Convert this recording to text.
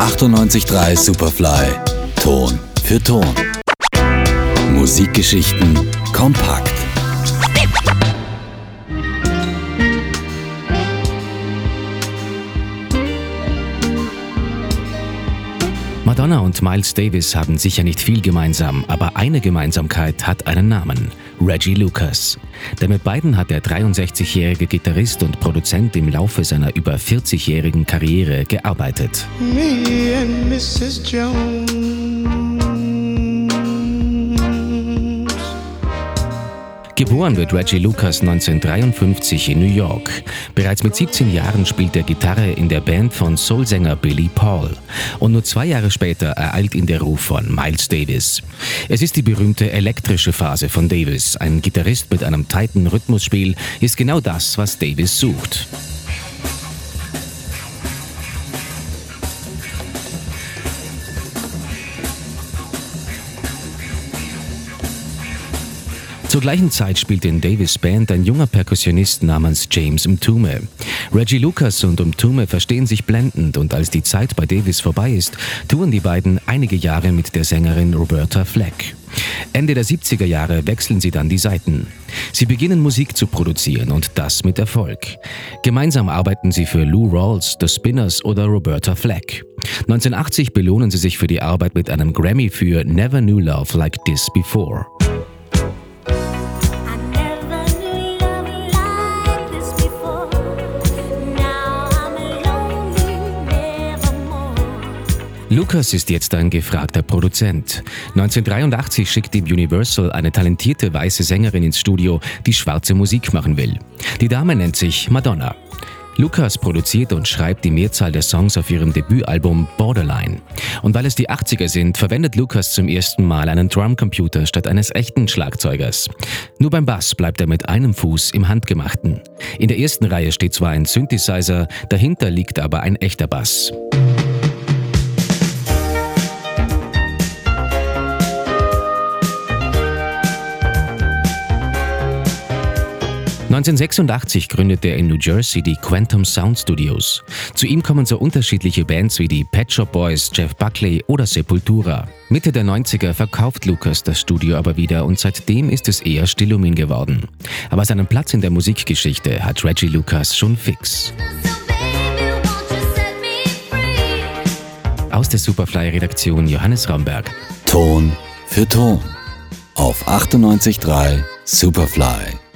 98.3 Superfly. Ton für Ton. Musikgeschichten kompakt. Madonna und Miles Davis haben sicher nicht viel gemeinsam, aber eine Gemeinsamkeit hat einen Namen: Reggie Lucas. Denn mit beiden hat der 63-jährige Gitarrist und Produzent im Laufe seiner über 40-jährigen Karriere gearbeitet. Me and Mrs. Jones. Geboren wird Reggie Lucas 1953 in New York. Bereits mit 17 Jahren spielt er Gitarre in der Band von Soulsänger Billy Paul. Und nur zwei Jahre später ereilt ihn der Ruf von Miles Davis. Es ist die berühmte elektrische Phase von Davis. Ein Gitarrist mit einem tighten Rhythmusspiel ist genau das, was Davis sucht. Zur gleichen Zeit spielt in Davis Band ein junger Perkussionist namens James Mtume. Reggie Lucas und Mtume verstehen sich blendend und als die Zeit bei Davis vorbei ist, touren die beiden einige Jahre mit der Sängerin Roberta Fleck. Ende der 70er Jahre wechseln sie dann die Seiten. Sie beginnen Musik zu produzieren und das mit Erfolg. Gemeinsam arbeiten sie für Lou Rawls, The Spinners oder Roberta Fleck. 1980 belohnen sie sich für die Arbeit mit einem Grammy für Never Knew Love Like This Before. Lucas ist jetzt ein gefragter Produzent. 1983 schickt ihm Universal eine talentierte weiße Sängerin ins Studio, die schwarze Musik machen will. Die Dame nennt sich Madonna. Lucas produziert und schreibt die Mehrzahl der Songs auf ihrem Debütalbum Borderline. Und weil es die 80er sind, verwendet Lucas zum ersten Mal einen Drumcomputer statt eines echten Schlagzeugers. Nur beim Bass bleibt er mit einem Fuß im Handgemachten. In der ersten Reihe steht zwar ein Synthesizer, dahinter liegt aber ein echter Bass. 1986 gründet er in New Jersey die Quantum Sound Studios. Zu ihm kommen so unterschiedliche Bands wie die Pet Shop Boys, Jeff Buckley oder Sepultura. Mitte der 90er verkauft Lucas das Studio aber wieder und seitdem ist es eher still um ihn geworden. Aber seinen Platz in der Musikgeschichte hat Reggie Lucas schon fix. Aus der Superfly-Redaktion Johannes Ramberg. Ton für Ton auf 98.3 Superfly.